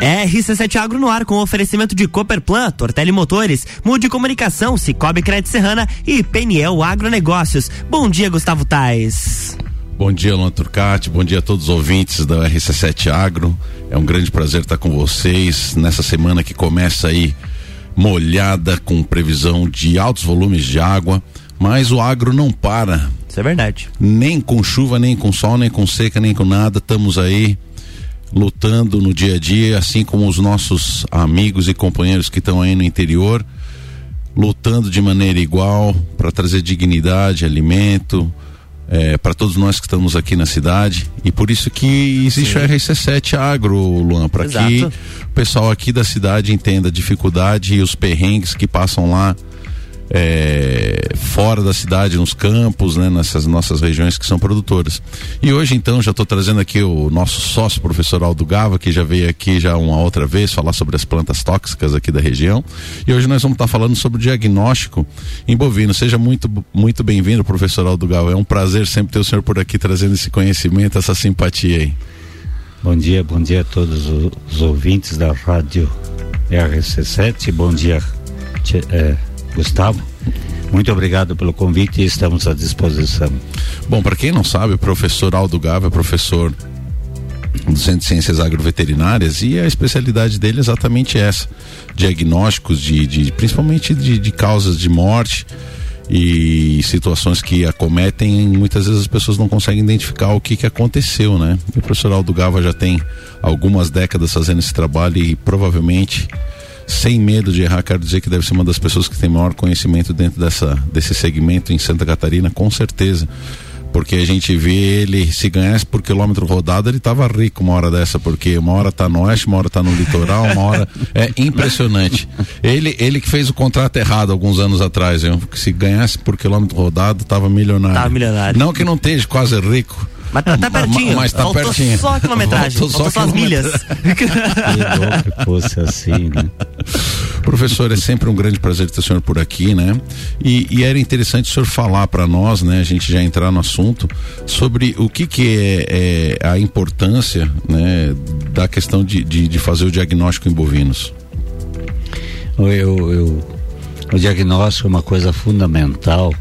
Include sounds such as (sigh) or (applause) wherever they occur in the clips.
RC7 Agro no ar com oferecimento de Cooperplan, Tortelli Motores, Mude Comunicação, Cicobi Crédito Serrana e Peniel Agronegócios. Bom dia, Gustavo Tais. Bom dia, Luan Turcati. Bom dia a todos os ouvintes da RC7 Agro. É um grande prazer estar com vocês nessa semana que começa aí molhada com previsão de altos volumes de água, mas o agro não para. Isso é verdade. Nem com chuva, nem com sol, nem com seca, nem com nada. Estamos aí lutando no dia a dia, assim como os nossos amigos e companheiros que estão aí no interior, lutando de maneira igual para trazer dignidade, alimento. É, para todos nós que estamos aqui na cidade e por isso que existe Sim. o RC7 Agro, Luan, para que o pessoal aqui da cidade entenda a dificuldade e os perrengues que passam lá é, fora da cidade, nos campos, né, nessas nossas regiões que são produtoras. E hoje, então, já estou trazendo aqui o nosso sócio, professor Aldo Gava, que já veio aqui já uma outra vez falar sobre as plantas tóxicas aqui da região. E hoje nós vamos estar tá falando sobre o diagnóstico em bovino. Seja muito, muito bem-vindo, professor Aldo Gava. É um prazer sempre ter o senhor por aqui trazendo esse conhecimento, essa simpatia aí. Bom dia, bom dia a todos os ouvintes da rádio RC7. Bom dia, é, Gustavo, muito obrigado pelo convite e estamos à disposição. Bom, para quem não sabe, o professor Aldo Gava é professor do Centro de Ciências Agroveterinárias e a especialidade dele é exatamente essa: diagnósticos de, de principalmente de, de causas de morte e situações que acometem, muitas vezes as pessoas não conseguem identificar o que, que aconteceu, né? E o professor Aldo Gava já tem algumas décadas fazendo esse trabalho e provavelmente sem medo de errar, quero dizer que deve ser uma das pessoas que tem maior conhecimento dentro dessa, desse segmento em Santa Catarina, com certeza. Porque a gente vê ele, se ganhasse por quilômetro rodado, ele tava rico uma hora dessa, porque uma hora tá no oeste, uma hora tá no litoral, uma hora. (laughs) É impressionante. Ele, ele que fez o contrato errado alguns anos atrás, viu? Que se ganhasse por quilômetro rodado, tava milionário. Tava milionário. Não que não esteja quase rico mas tá, tá pertinho. Mas tá Faltou pertinho. só a quilometragem. Faltou, Faltou só, só as milhas. que bom que fosse assim, né? Professor, é sempre um grande prazer ter o senhor por aqui, né? E, e era interessante o senhor falar para nós, né? A gente já entrar no assunto sobre o que que é, é a importância, né? Da questão de, de, de, fazer o diagnóstico em bovinos. Eu, eu, o diagnóstico é uma coisa fundamental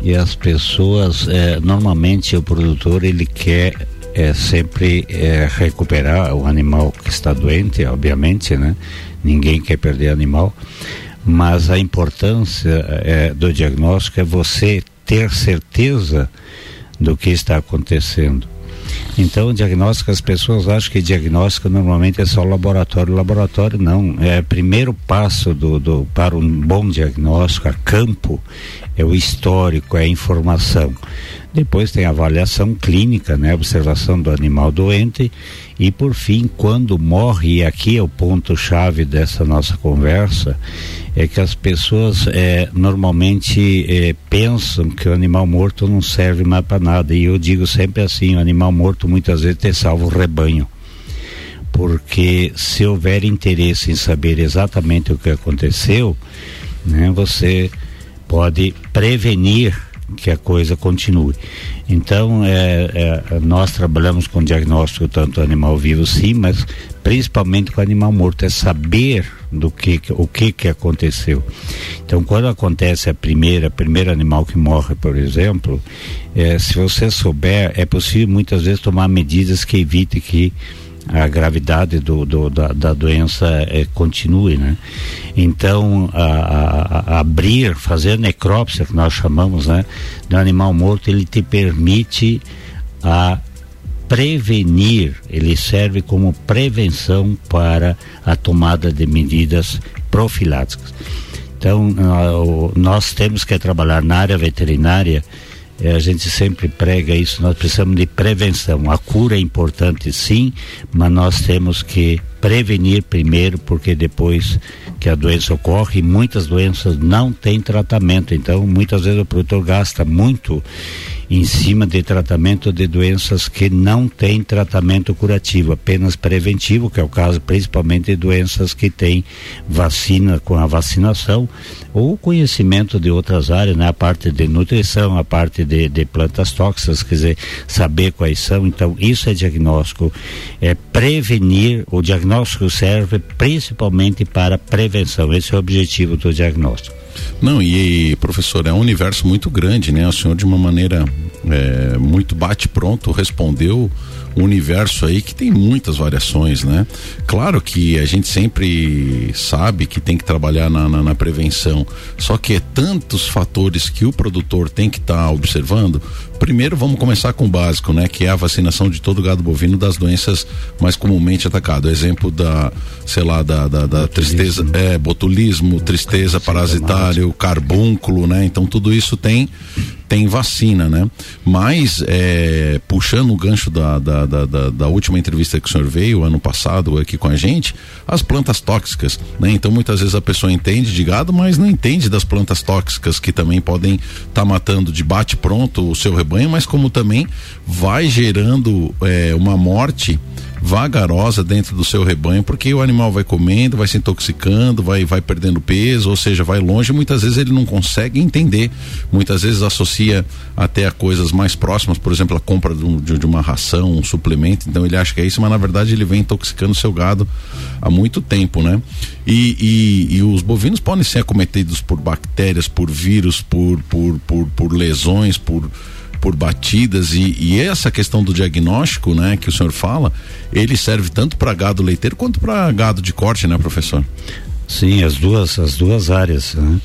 e as pessoas é, normalmente o produtor ele quer é, sempre é, recuperar o animal que está doente obviamente né? Ninguém quer perder animal. Mas a importância do diagnóstico é você ter certeza do que está acontecendo então, o diagnóstico, as pessoas acham que diagnóstico normalmente é só laboratório. Laboratório não. É primeiro passo do, do, para um bom diagnóstico a campo é o histórico, é a informação. Depois tem a avaliação clínica, né, observação do animal doente e por fim, quando morre, e aqui é o ponto chave dessa nossa conversa, é que as pessoas é, normalmente é, pensam que o animal morto não serve mais para nada. E eu digo sempre assim, o animal morto muitas vezes te salva o rebanho porque se houver interesse em saber exatamente o que aconteceu, né, você pode prevenir que a coisa continue. Então, é, é, nós trabalhamos com diagnóstico tanto animal vivo, sim, mas principalmente com animal morto, é saber do que o que que aconteceu. Então, quando acontece a primeira, primeiro animal que morre, por exemplo, é, se você souber, é possível muitas vezes tomar medidas que evite que a gravidade do, do da, da, doença é, continue, né? Então, a, a, a abrir, fazer necrópsia, que nós chamamos, né? Do animal morto, ele te permite a prevenir, ele serve como prevenção para a tomada de medidas profiláticas. Então, nós temos que trabalhar na área veterinária a gente sempre prega isso, nós precisamos de prevenção. A cura é importante sim, mas nós temos que prevenir primeiro, porque depois que a doença ocorre, muitas doenças não têm tratamento. Então, muitas vezes o produtor gasta muito em cima de tratamento de doenças que não têm tratamento curativo, apenas preventivo, que é o caso principalmente de doenças que têm vacina com a vacinação, ou conhecimento de outras áreas, né? a parte de nutrição, a parte de, de plantas tóxicas, quer dizer, saber quais são. Então, isso é diagnóstico. É prevenir, o diagnóstico serve principalmente para prevenção. Esse é o objetivo do diagnóstico. Não, e professor, é um universo muito grande, né? O senhor de uma maneira é, muito bate-pronto respondeu um universo aí que tem muitas variações, né? Claro que a gente sempre sabe que tem que trabalhar na, na, na prevenção, só que é tantos fatores que o produtor tem que estar tá observando. Primeiro, vamos começar com o básico, né? Que é a vacinação de todo o gado bovino das doenças mais comumente atacadas. Exemplo da, sei lá, da, da, da tristeza, é, botulismo, tristeza parasitário, carbúnculo, né? Então tudo isso tem tem vacina, né? Mas, é, puxando o gancho da, da, da, da, última entrevista que o senhor veio ano passado aqui com a gente, as plantas tóxicas, né? Então, muitas vezes a pessoa entende de gado, mas não entende das plantas tóxicas que também podem estar tá matando de bate pronto o seu rebanho, mas como também vai gerando é, uma morte vagarosa dentro do seu rebanho, porque o animal vai comendo, vai se intoxicando, vai, vai perdendo peso, ou seja, vai longe. Muitas vezes ele não consegue entender, muitas vezes associa até a coisas mais próximas, por exemplo, a compra de, de, uma ração, um suplemento. Então ele acha que é isso, mas na verdade ele vem intoxicando o seu gado há muito tempo, né? E, e, e os bovinos podem ser acometidos por bactérias, por vírus, por, por, por, por lesões, por por batidas e, e, essa questão do diagnóstico, né, que o senhor fala, ele serve tanto para gado leiteiro quanto para gado de corte, né, professor? Sim, as duas, as duas áreas. Né?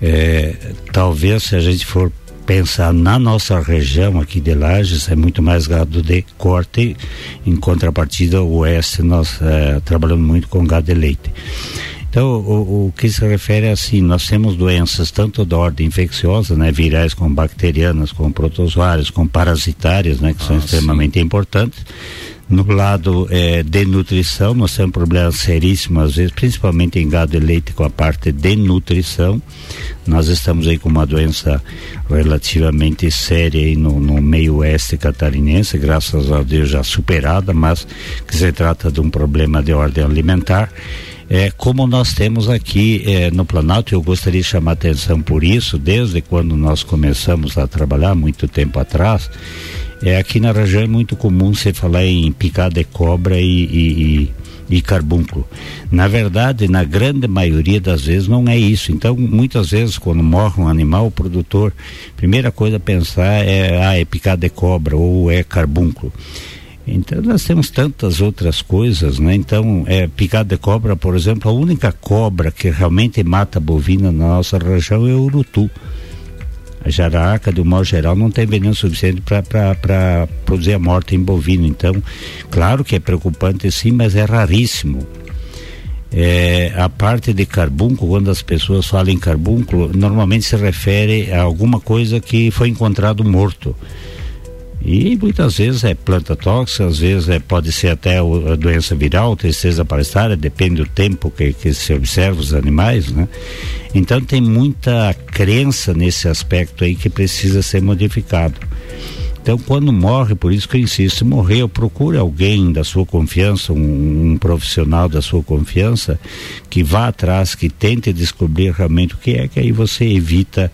É, talvez se a gente for pensar na nossa região aqui de Lages, é muito mais gado de corte, em contrapartida o oeste nós é, trabalhamos muito com gado de leite. Então, o, o, que se refere é assim, nós temos doenças tanto da ordem infecciosa, né, virais como bacterianas, como protozoárias, como parasitárias, né, que ah, são extremamente sim. importantes. No lado é, de nutrição, nós temos problemas seríssimos, às vezes, principalmente em gado e leite, com a parte de nutrição. Nós estamos aí com uma doença relativamente séria aí no, no meio oeste catarinense, graças a Deus já superada, mas que se trata de um problema de ordem alimentar é, como nós temos aqui é, no Planalto, eu gostaria de chamar atenção por isso, desde quando nós começamos a trabalhar, muito tempo atrás, é, aqui na região é muito comum você falar em picada de cobra e, e, e, e carbúnculo. Na verdade, na grande maioria das vezes não é isso. Então, muitas vezes, quando morre um animal, o produtor, primeira coisa a pensar é, ah, é picada de cobra ou é carbúnculo. Então nós temos tantas outras coisas, né? Então, é, picada de cobra, por exemplo, a única cobra que realmente mata bovina na nossa região é o urutu. A jararaca, de um modo geral, não tem veneno suficiente para produzir a morte em bovino. Então, claro que é preocupante sim, mas é raríssimo. É, a parte de carbúnculo, quando as pessoas falam em carbúnculo, normalmente se refere a alguma coisa que foi encontrado morto. E muitas vezes é planta tóxica, às vezes é, pode ser até a doença viral, tristeza parasitária, depende do tempo que, que se observa os animais, né? Então tem muita crença nesse aspecto aí que precisa ser modificado. Então, quando morre, por isso que eu insisto, morreu, procure alguém da sua confiança, um, um, profissional da sua confiança, que vá atrás, que tente descobrir realmente o que é, que aí você evita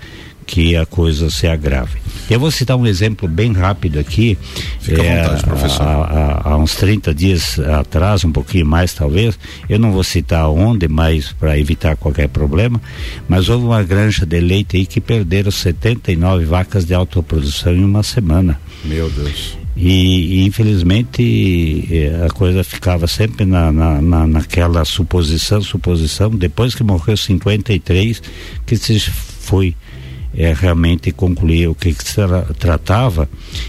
que a coisa se agrave. Eu vou citar um exemplo bem rápido aqui. Fica é, à vontade, professor. Há, há, há, uns 30 dias atrás, um pouquinho mais talvez, eu não vou citar onde, mas para evitar qualquer problema, mas houve uma granja de leite aí que perderam 79 vacas de autoprodução em uma semana. Meu Deus. E, e, infelizmente eh, a coisa ficava sempre na, na, na, naquela suposição, suposição, depois que morreu 53, que se foi é, realmente concluir o que, que se tratava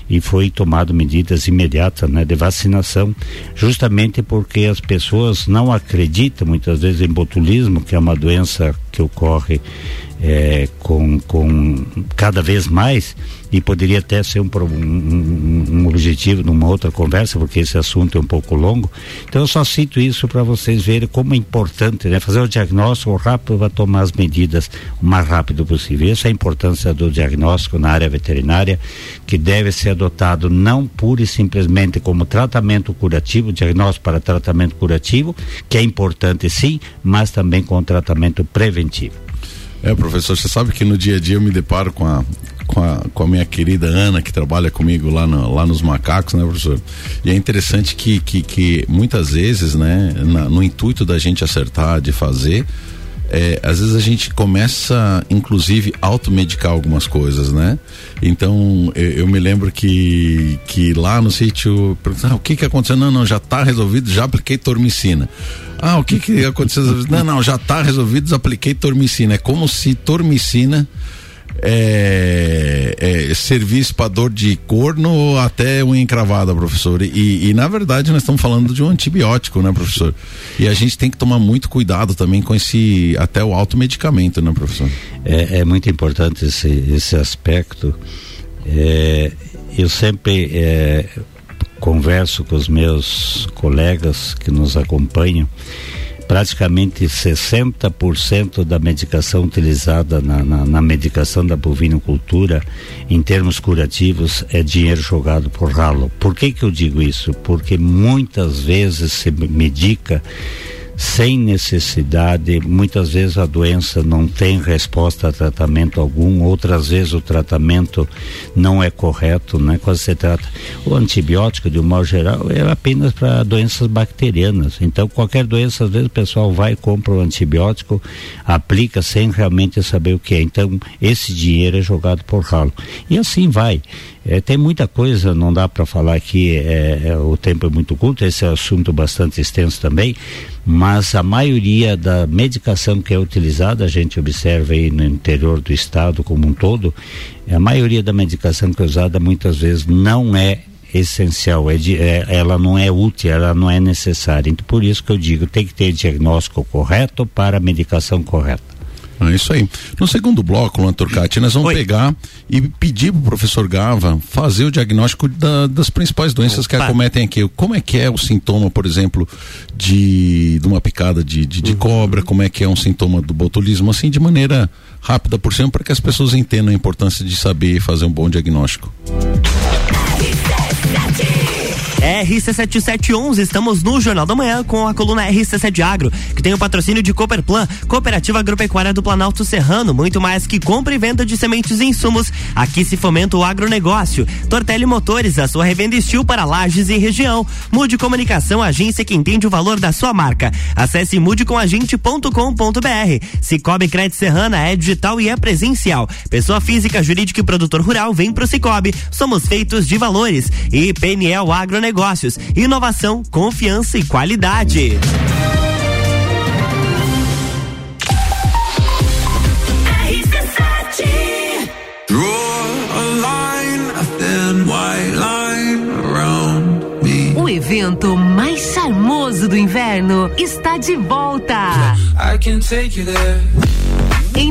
e foi tomado medidas imediatas né, de vacinação, justamente porque as pessoas não acreditam muitas vezes em botulismo, que é uma doença que ocorre é, com, com cada vez mais e poderia até ser um, um, um, objetivo numa outra conversa, porque esse assunto é um pouco longo. Então eu só cito isso para vocês verem como é importante né? fazer o diagnóstico rápido para tomar as medidas o mais rápido possível. Essa é a importância do diagnóstico na área veterinária, que deve ser adotado não pura e simplesmente como tratamento curativo, diagnóstico para tratamento curativo, que é importante sim, mas também com tratamento preventivo. É, professor, você sabe que no dia a dia eu me deparo com a, com a, com a minha querida Ana, que trabalha comigo lá, no, lá nos macacos, né, professor? E é interessante que, que, que muitas vezes, né, na, no intuito da gente acertar, de fazer, é, às vezes a gente começa, inclusive, automedicar algumas coisas, né? Então, eu, eu me lembro que, que lá no sítio, ah, o que que aconteceu? Não, não, já está resolvido, já apliquei tormicina. Ah, o que que aconteceu? Não, não, já está resolvido, apliquei tormicina. É como se tormicina é, é, serviço para dor de corno até uma encravada, professor. E, e, na verdade nós estamos falando de um antibiótico, né, professor? E a gente tem que tomar muito cuidado também com esse até o automedicamento, né, professor? É, é muito importante esse, esse aspecto. É, eu sempre é, converso com os meus colegas que nos acompanham praticamente 60% da medicação utilizada na, na, na, medicação da bovinocultura, em termos curativos, é dinheiro jogado por ralo. Por que, que eu digo isso? Porque muitas vezes se medica sem necessidade. Muitas vezes a doença não tem resposta a tratamento algum, outras vezes o tratamento não é correto, né? Quando se trata o antibiótico de um modo geral é apenas para doenças bacterianas. Então qualquer doença às vezes o pessoal vai compra o antibiótico, aplica sem realmente saber o que é. Então esse dinheiro é jogado por ralo. E assim vai. É, tem muita coisa, não dá para falar aqui, é, é, o tempo é muito curto, esse é um assunto bastante extenso também, mas a maioria da medicação que é utilizada, a gente observa aí no interior do estado como um todo, a maioria da medicação que é usada muitas vezes não é essencial, é de, é, ela não é útil, ela não é necessária. Então, por isso que eu digo, tem que ter diagnóstico correto para a medicação correta. É isso aí. No segundo bloco, Luan Turcati, nós vamos Oi. pegar e pedir pro professor Gava fazer o diagnóstico da, das principais doenças Opa. que acometem aqui. Como é que é o sintoma, por exemplo, de, de uma picada de, de, de uhum. cobra, como é que é um sintoma do botulismo, assim, de maneira rápida por cima, para que as pessoas entendam a importância de saber fazer um bom diagnóstico. RC7711, estamos no Jornal da Manhã com a coluna RC7 Agro, que tem o patrocínio de Cooperplan, Cooperativa Agropecuária do Planalto Serrano, muito mais que compra e venda de sementes e insumos. Aqui se fomenta o agronegócio. Tortelli Motores, a sua revenda estil para lajes e região. Mude Comunicação, agência que entende o valor da sua marca. Acesse mudecomagente.com.br. Cicobi Crédito Serrana é digital e é presencial. Pessoa física, jurídica e produtor rural, vem pro Cicobi. Somos feitos de valores. E PNL Agronegócio negócios, inovação, confiança e qualidade. O evento mais charmoso do inverno está de volta.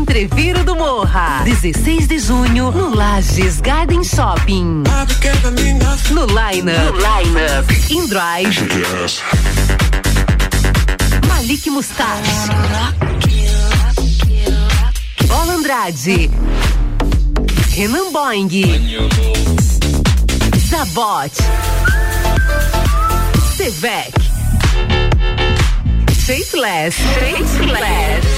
Entreviro do Morra, 16 de junho, no Lages Garden Shopping. No Line Up, no line -up. In Drive. Malik Mustache. Bola Andrade. Renan Boing. Zabot. Sevec. Shapeless. Shapeless.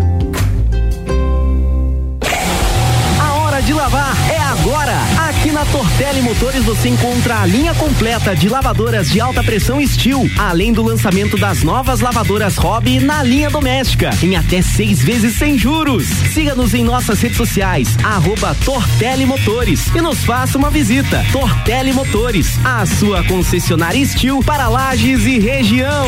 Tortelli Motores você encontra a linha completa de lavadoras de alta pressão Steel, além do lançamento das novas lavadoras Hobby na linha doméstica, em até seis vezes sem juros. Siga-nos em nossas redes sociais, arroba Motores e nos faça uma visita. Tortelli Motores, a sua concessionária Steel para Lages e região.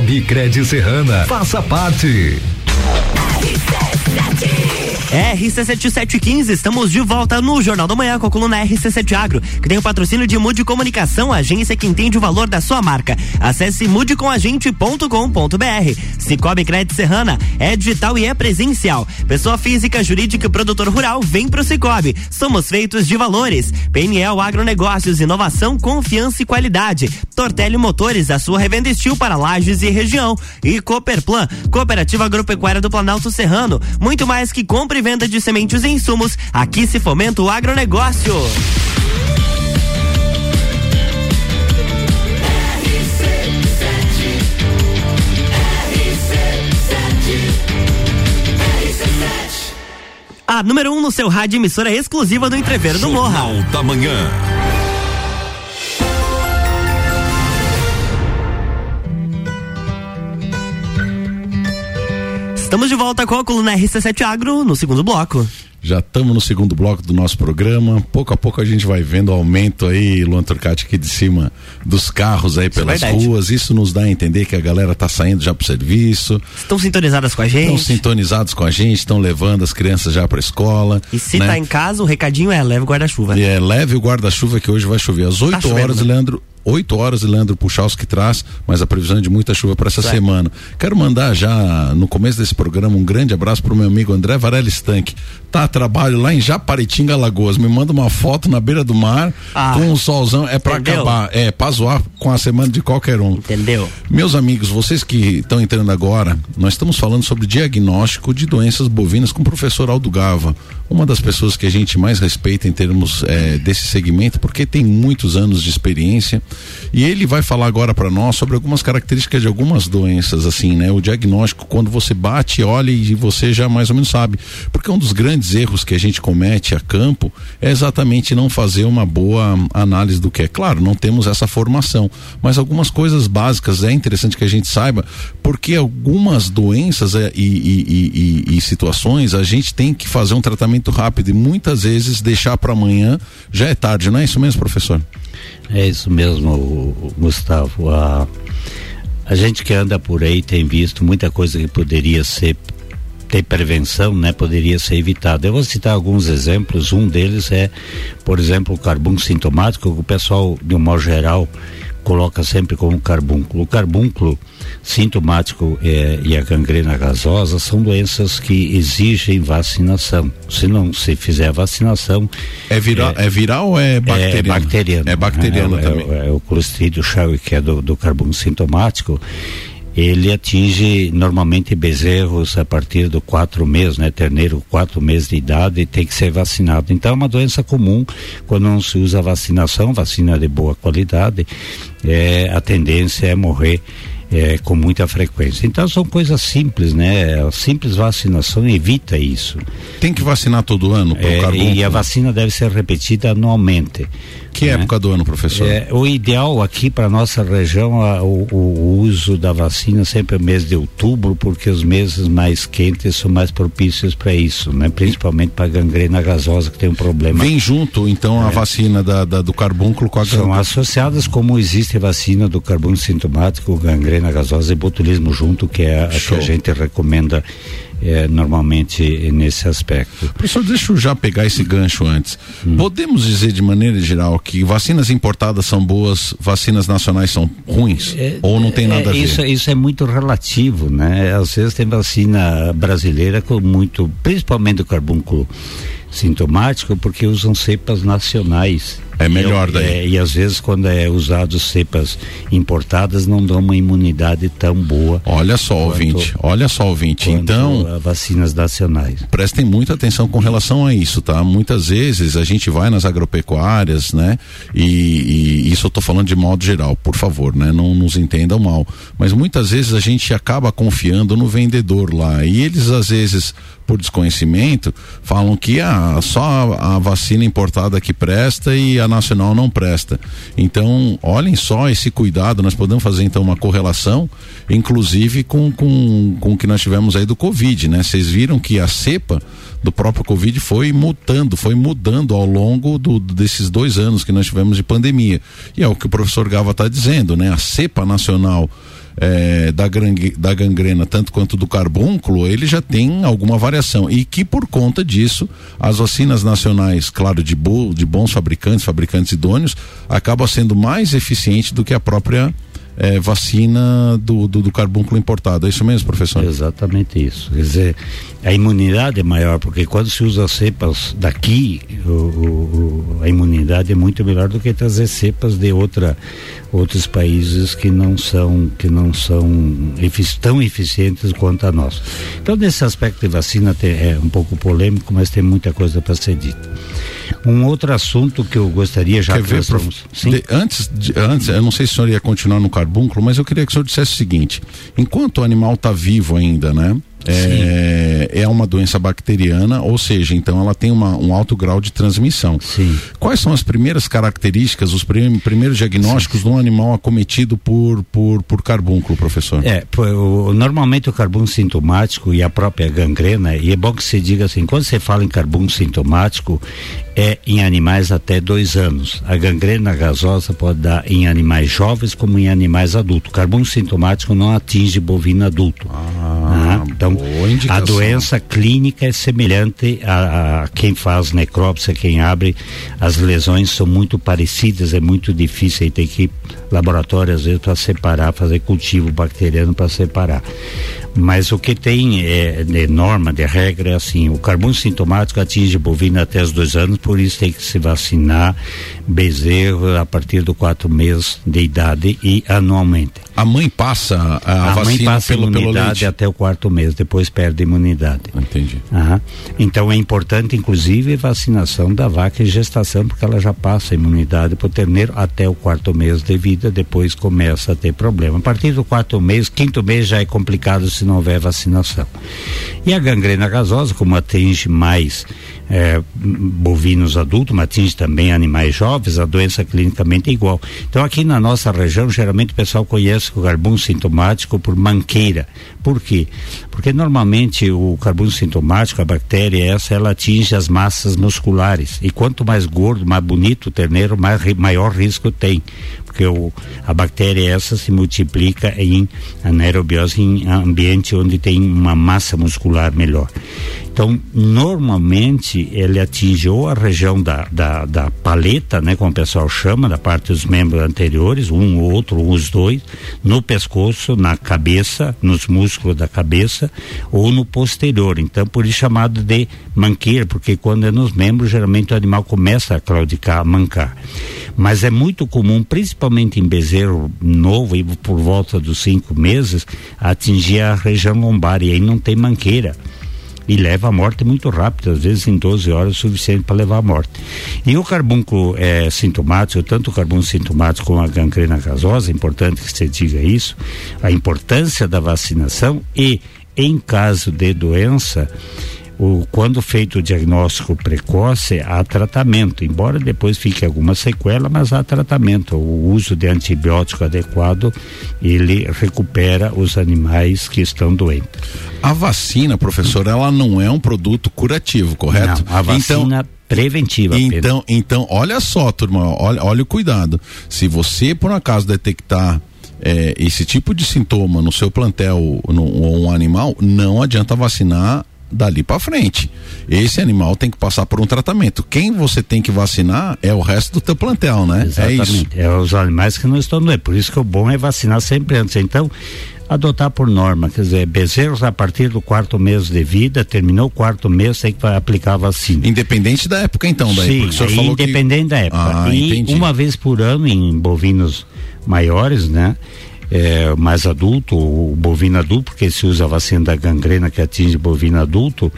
Cicobi Cred Serrana. Faça parte. RC7715, estamos de volta no Jornal da Manhã com a coluna RC7 Agro, que tem o patrocínio de Mude Comunicação, agência que entende o valor da sua marca. Acesse mudecomagente.com.br. Cicobi Crédito Serrana é digital e é presencial. Pessoa física, jurídica e produtor rural, vem pro Cicobi. Somos feitos de valores. PNL Agronegócios, inovação, confiança e qualidade. Tortelli Motores, a sua revenda estil para lajes e região. E Cooperplan, Cooperativa Agropecuária do Planalto Serrano. Muito mais que compra e venda de sementes e insumos, aqui se fomenta o agronegócio. A número 1 um no seu rádio emissora exclusiva do Entreveiro do Morra. Jornal da Manhã. Estamos de volta com a coluna RC7 Agro no segundo bloco. Já estamos no segundo bloco do nosso programa. Pouco a pouco a gente vai vendo o aumento aí, Luan Turcati, aqui de cima dos carros aí Isso é pelas ruas. Isso nos dá a entender que a galera está saindo já para o serviço. Estão sintonizadas com a gente. Estão sintonizados com a gente, estão levando as crianças já para a escola. E se né? tá em casa, o recadinho é leve o guarda-chuva. É, leve o guarda-chuva que hoje vai chover. Às 8 tá horas, né? Leandro, 8 horas, Leandro Puchalski traz, mas a previsão é de muita chuva para essa certo. semana. Quero mandar já, no começo desse programa, um grande abraço para o meu amigo André Varela Stank. Tá a trabalho lá em Japaritinga, Alagoas. Me manda uma foto na beira do mar ah, com um solzão. É para acabar, é para zoar com a semana de qualquer um. Entendeu? Meus amigos, vocês que estão entrando agora, nós estamos falando sobre diagnóstico de doenças bovinas com o professor Aldo Gava, uma das pessoas que a gente mais respeita em termos é, desse segmento, porque tem muitos anos de experiência e ele vai falar agora para nós sobre algumas características de algumas doenças, assim, né? O diagnóstico, quando você bate, olha e você já mais ou menos sabe. Porque um dos grandes erros que a gente comete a campo é exatamente não fazer uma boa análise do que é. Claro, não temos essa formação, mas algumas coisas básicas é interessante que a gente saiba, porque algumas doenças é, e, e, e, e situações a gente tem que fazer um tratamento rápido e muitas vezes deixar para amanhã já é tarde, não é isso mesmo, professor? É isso mesmo, Gustavo. A, a gente que anda por aí tem visto muita coisa que poderia ser ter prevenção, né, poderia ser evitada. Eu vou citar alguns exemplos. Um deles é, por exemplo, o carbono sintomático, que o pessoal, de um modo geral, coloca sempre como carbúnculo. O carbúnculo sintomático é, e a gangrena gasosa são doenças que exigem vacinação. Se não se fizer a vacinação. É viral, é, é viral ou é bacteriano? É bacteriano. É bacteriano é, também. É, o Clostridium shell, que é do, do carbono sintomático ele atinge normalmente bezerros a partir do quatro meses, né? Terneiro, quatro meses de idade, tem que ser vacinado. Então é uma doença comum quando não se usa vacinação, vacina de boa qualidade, é, a tendência é morrer é, com muita frequência. Então são coisas simples, né? A simples vacinação evita isso. Tem que vacinar todo ano? É, e a vacina deve ser repetida anualmente. Que né? época do ano, professor? É, o ideal aqui para nossa região, a, o, o, uso da vacina sempre é mês de outubro, porque os meses mais quentes são mais propícios para isso, né? Principalmente para gangrena gasosa que tem um problema. Vem junto, então, a é. vacina da, da, do carbúnculo com a São associadas como existe a vacina do carbúnculo sintomático, gangrena gasosa e botulismo junto, que é a que a gente recomenda é, normalmente nesse aspecto. Professor, deixa eu já pegar esse gancho antes. Hum. Podemos dizer de maneira geral que vacinas importadas são boas, vacinas nacionais são ruins? É, ou não tem nada é, a ver? Isso, isso é muito relativo, né? Às vezes tem vacina brasileira com muito, principalmente o carbúnculo sintomático, porque usam cepas nacionais é melhor daí. É, e às vezes quando é usado cepas importadas não dão uma imunidade tão boa. Olha só, quanto, ouvinte, olha só, ouvinte. Então, vacinas nacionais. Prestem muita atenção com relação a isso, tá? Muitas vezes a gente vai nas agropecuárias, né? E, e isso eu tô falando de modo geral, por favor, né? Não nos entendam mal. Mas muitas vezes a gente acaba confiando no vendedor lá. E eles às vezes por desconhecimento, falam que ah, só a, vacina importada que presta e a nacional não presta. Então, olhem só esse cuidado, nós podemos fazer então uma correlação, inclusive com, com, com o que nós tivemos aí do Covid, né? Vocês viram que a cepa do próprio Covid foi mutando, foi mudando ao longo do, desses dois anos que nós tivemos de pandemia. E é o que o professor Gava está dizendo, né? A cepa nacional é, da, da gangrena, tanto quanto do carbúnculo, ele já tem alguma variação. E que por conta disso, as vacinas nacionais, claro, de, bo, de bons fabricantes, fabricantes idôneos, acabam sendo mais eficientes do que a própria é, vacina do, do, do, carbúnculo importado. É isso mesmo, professor? Exatamente isso. Quer dizer, a imunidade é maior, porque quando se usa cepas daqui, o, o, a imunidade é muito melhor do que trazer cepas de outra, outros países que não são, que não são tão eficientes quanto a nossa. Então, nesse aspecto de vacina tem, é um pouco polêmico, mas tem muita coisa para ser dita. Um outro assunto que eu gostaria já Quer ver, prof... de, antes, de, antes, eu não sei se o senhor ia continuar no carbúnculo, mas eu queria que o senhor dissesse o seguinte: enquanto o animal está vivo ainda, né? É, é, uma doença bacteriana, ou seja, então ela tem uma, um alto grau de transmissão. Sim. Quais são as primeiras características, os prim, primeiros diagnósticos Sim. de um animal acometido por, por, por carbúnculo, professor? É, o, normalmente o carbúnculo sintomático e a própria gangrena, e é bom que se diga assim, quando você fala em carbúnculo sintomático, é em animais até dois anos. A gangrena gasosa pode dar em animais jovens como em animais adultos. Carbúnculo sintomático não atinge bovino adulto. Ah, né? Então, a doença clínica é semelhante a, a, quem faz necrópsia, quem abre. As lesões são muito parecidas, é muito difícil. Aí tem que ir laboratório às vezes para separar, fazer cultivo bacteriano para separar. Mas o que tem é, de norma, de regra, é assim: o carbono sintomático atinge bovino até os dois anos, por isso tem que se vacinar bezerro a partir dos quatro meses de idade e anualmente. A mãe passa a, a vacina mãe passa pelo, imunidade até o quarto mês, depois perde a imunidade. Entendi. Então é importante, inclusive, vacinação da vaca em gestação, porque ela já passa a imunidade para o terneiro até o quarto mês de vida, depois começa a ter problema. A partir do quarto mês, quinto mês já é complicado se não houver vacinação. E a gangrena gasosa, como atinge mais é, bovinos adultos, mas atinge também animais jovens, a doença clinicamente é igual. Então aqui na nossa região, geralmente o pessoal conhece o carbono sintomático por manqueira. Por quê? Porque normalmente o carbono sintomático, a bactéria essa, ela atinge as massas musculares. E quanto mais gordo, mais bonito o terneiro, mais, maior risco tem porque o, a bactéria essa se multiplica em anaerobiose em ambiente onde tem uma massa muscular melhor. Então, normalmente, ele atinge ou a região da, da, da, paleta, né, como o pessoal chama, da parte dos membros anteriores, um ou outro, ou os dois, no pescoço, na cabeça, nos músculos da cabeça, ou no posterior. Então, por isso chamado de manqueira, porque quando é nos membros, geralmente o animal começa a claudicar, a mancar. Mas é muito comum, principalmente em bezerro novo, e por volta dos cinco meses, atingir a região lombar, e aí não tem manqueira e leva à morte muito rápido, às vezes em 12 horas é suficiente para levar à morte. E o carbúnculo é, sintomático, tanto o carbúnculo sintomático como a gangrena gasosa, é importante que você diga isso, a importância da vacinação e em caso de doença, o, quando feito o diagnóstico precoce, há tratamento, embora depois fique alguma sequela, mas há tratamento. O uso de antibiótico adequado, ele recupera os animais que estão doentes. A vacina, professor, ela não é um produto curativo, correto? Não, a vacina então, preventiva. Então, então, olha só, turma, olha, olha o cuidado. Se você por acaso detectar é, esse tipo de sintoma no seu plantel ou um animal, não adianta vacinar dali para frente. Esse animal tem que passar por um tratamento. Quem você tem que vacinar é o resto do teu plantel, né? Exatamente. É isso. É os animais que não estão doentes. Por isso que o bom é vacinar sempre antes. Então, adotar por norma, quer dizer, bezerros a partir do quarto mês de vida, terminou o quarto mês, tem que aplicar a vacina. Independente da época então, daí, Sim, é independente que... da época. Ah, e entendi. uma vez por ano em bovinos maiores, né? É, mais adulto, o bovino adulto, porque se usa a vacina da gangrena que atinge bovino adulto,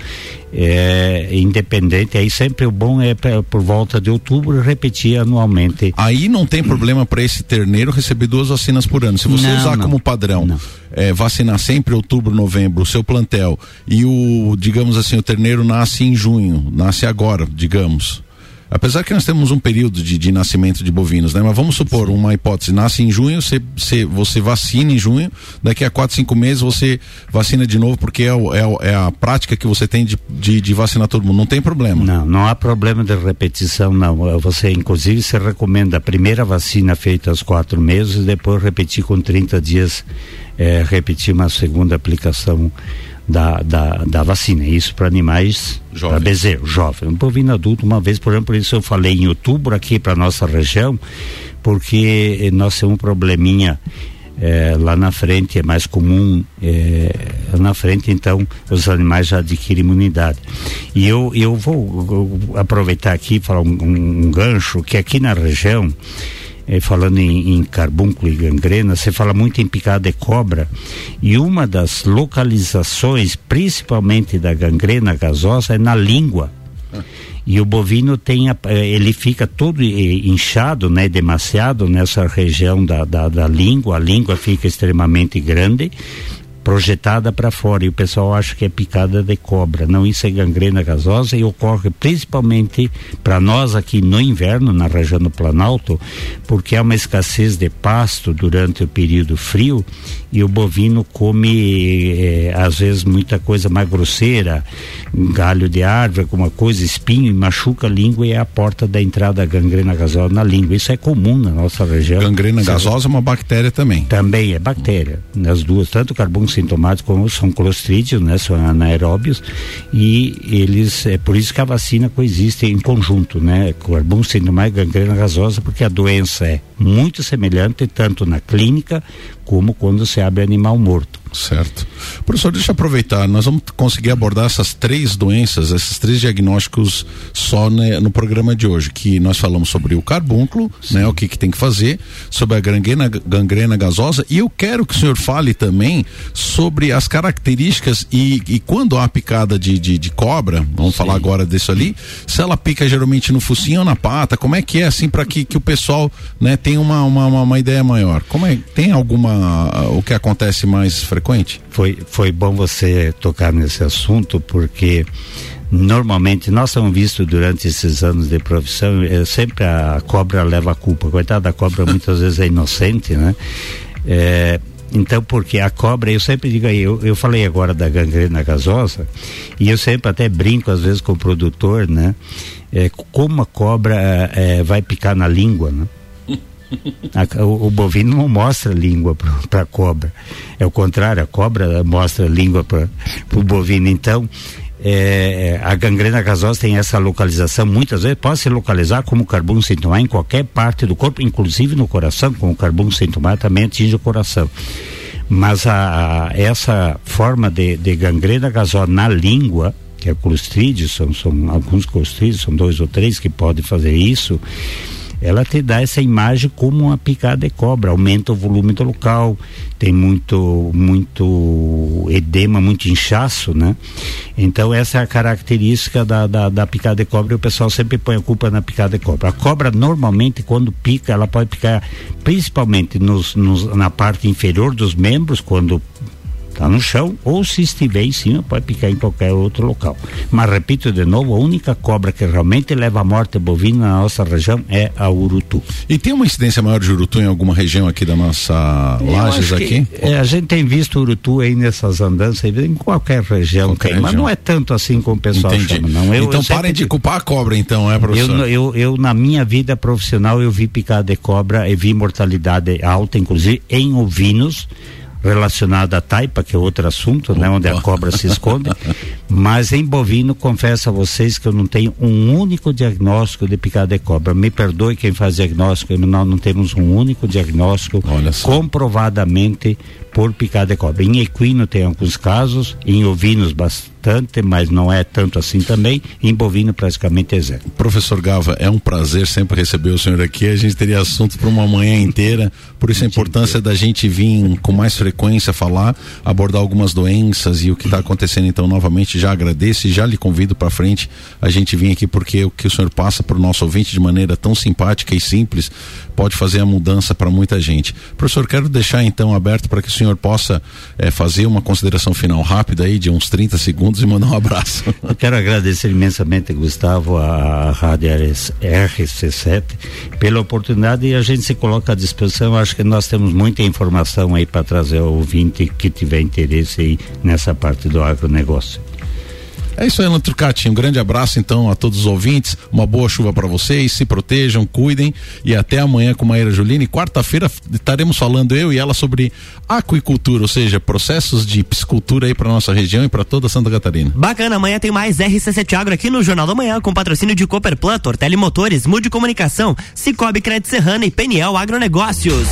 é independente, aí sempre o bom é por volta de outubro repetir anualmente. Aí não tem problema para esse terneiro receber duas vacinas por ano. Se você não, usar não, como padrão, é, vacinar sempre outubro, novembro, o seu plantel, e o, digamos assim, o terneiro nasce em junho, nasce agora, digamos Apesar que nós temos um período de, de nascimento de bovinos, né? Mas vamos supor, uma hipótese, nasce em junho, você, você, você vacina em junho, daqui a quatro, cinco meses você vacina de novo, porque é, o, é, o, é a prática que você tem de, de, de, vacinar todo mundo. Não tem problema. Não, não há problema de repetição, não. Você, inclusive, se recomenda a primeira vacina feita aos quatro meses, depois repetir com 30 dias, é, repetir uma segunda aplicação da, da, da vacina. Isso para animais, para bezerro, jovem. Um bovino adulto, uma vez por ano, por isso eu falei em outubro aqui para nossa região, porque nós temos um probleminha é, lá na frente, é mais comum é, na frente, então os animais já adquirem imunidade. E eu, eu vou aproveitar aqui e falar um, um, um gancho que aqui na região eh, falando em, em carbúnculo e gangrena, você fala muito em picada de cobra e uma das localizações, principalmente da gangrena gasosa, é na língua. E o bovino tem, a, eh, ele fica todo eh, inchado, né, demasiado nessa região da, da, da língua, a língua fica extremamente grande projetada para fora e o pessoal acha que é picada de cobra. Não, isso é gangrena gasosa e ocorre principalmente para nós aqui no inverno, na região do Planalto, porque há uma escassez de pasto durante o período frio e o bovino come eh, às vezes muita coisa mais grosseira, galho de árvore, alguma coisa, espinho e machuca a língua e é a porta da entrada da gangrena gasosa na língua. Isso é comum na nossa região. Gangrena gasosa é uma bactéria também. Também é bactéria, nas duas, tanto carbono sintomáticos como são clostrídeos, né, são anaeróbios e eles é por isso que a vacina coexiste em conjunto, né, carbono sintomático e gangrena gasosa, porque a doença é muito semelhante tanto na clínica como quando se abre animal morto. Certo. Professor, deixa eu aproveitar, nós vamos conseguir abordar essas três doenças, esses três diagnósticos só né, no programa de hoje, que nós falamos sobre o carbúnculo, né, o que, que tem que fazer, sobre a gangrena, gangrena gasosa, e eu quero que o senhor fale também sobre as características e, e quando há picada de, de, de cobra, vamos Sim. falar agora disso ali, se ela pica geralmente no focinho ou na pata, como é que é assim para que, que o pessoal né, tenha uma, uma, uma, uma ideia maior? Como é, tem alguma, o que acontece mais frequentemente? Frequente. Foi, foi bom você tocar nesse assunto, porque normalmente nós temos visto durante esses anos de profissão, é, sempre a cobra leva a culpa. Coitada da cobra muitas vezes é inocente, né? É, então, porque a cobra, eu sempre digo aí, eu, eu falei agora da gangrena gasosa, e eu sempre até brinco às vezes com o produtor, né? É, como a cobra é, vai picar na língua, né? A, o, o, bovino não mostra língua para a cobra. É o contrário, a cobra mostra língua para o bovino. Então, é, a gangrena gasosa tem essa localização, muitas vezes pode se localizar como carbono sintomar em qualquer parte do corpo, inclusive no coração, como carbono sintomar também atinge o coração. Mas a, a essa forma de, de, gangrena gasosa na língua, que é clostrídeo, são, são alguns clostrídeos, são dois ou três que podem fazer isso, ela te dá essa imagem como uma picada de cobra, aumenta o volume do local, tem muito muito edema, muito inchaço, né? Então essa é a característica da, da, da picada de cobra e o pessoal sempre põe a culpa na picada de cobra. A cobra normalmente quando pica, ela pode picar principalmente nos, nos na parte inferior dos membros, quando está no chão, ou se estiver em cima, pode picar em qualquer outro local. Mas repito de novo, a única cobra que realmente leva à morte bovina na nossa região é a urutu. E tem uma incidência maior de urutu em alguma região aqui da nossa Lages aqui? É, a gente tem visto urutu aí nessas andanças, em qualquer região qualquer tem, região. mas não é tanto assim como o pessoal Entendi. chama, não. Eu, então eu parem de culpar a cobra então, é professor? Eu, eu, eu, na minha vida profissional, eu vi picada de cobra e vi mortalidade alta, inclusive em ovinos, relacionada à taipa, que é outro assunto, né, onde a cobra se esconde. Mas em bovino, confesso a vocês que eu não tenho um único diagnóstico de picada de cobra. Me perdoe quem faz diagnóstico, nós não temos um único diagnóstico comprovadamente por picada de cobra. Em equino tem alguns casos, em ovinos bastante, mas não é tanto assim também. Em bovino praticamente é zero. Professor Gava, é um prazer sempre receber o senhor aqui. A gente teria assunto para uma manhã inteira, por isso a importância da gente vir com mais frequência falar, abordar algumas doenças e o que está acontecendo. Então, novamente, já agradeço e já lhe convido para frente a gente vir aqui porque o que o senhor passa para o nosso ouvinte de maneira tão simpática e simples pode fazer a mudança para muita gente. Professor, quero deixar então aberto para que o senhor possa é, fazer uma consideração final rápida aí de uns 30 segundos e mandar um abraço. (laughs) Eu quero agradecer imensamente, Gustavo, a Rádio RC7 pela oportunidade e a gente se coloca à disposição. Acho que nós temos muita informação aí para trazer ao ouvinte que tiver interesse aí nessa parte do agronegócio. É isso aí, Alan Trucati. Um grande abraço então a todos os ouvintes. Uma boa chuva para vocês. Se protejam, cuidem e até amanhã com Maíra Juline. Quarta-feira estaremos falando eu e ela sobre aquicultura, ou seja, processos de piscicultura aí para nossa região e para toda Santa Catarina. Bacana, amanhã tem mais RC7 Agro aqui no Jornal da Manhã com patrocínio de Cooperplan, Tortelli Motores, Mude Comunicação, Cicobi Crédito Serrana e Peniel Agronegócios.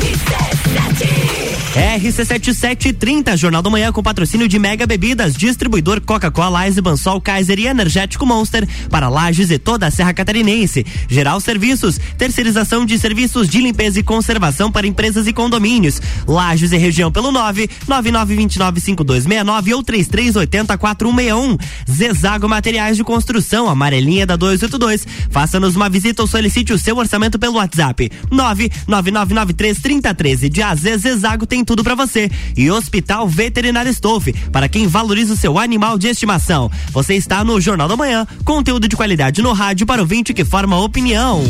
RC7 RC7730, Jornal da Manhã com patrocínio de Mega Bebidas, distribuidor Coca-Cola, Eisenbahn, Sol, Kaiser e Energético Monster para Lages e toda a Serra Catarinense. Geral Serviços, terceirização de serviços de limpeza e conservação para empresas e condomínios. Lages e região pelo 9 99295269 ou 33804161. Zezago Materiais de Construção, amarelinha da 282. Faça-nos uma visita ou solicite o seu orçamento pelo WhatsApp 999933013 de AZ Zezago tem tem tudo para você. E Hospital Veterinário Stolf, para quem valoriza o seu animal de estimação. Você está no Jornal da Manhã, conteúdo de qualidade no rádio para o vinte que forma opinião.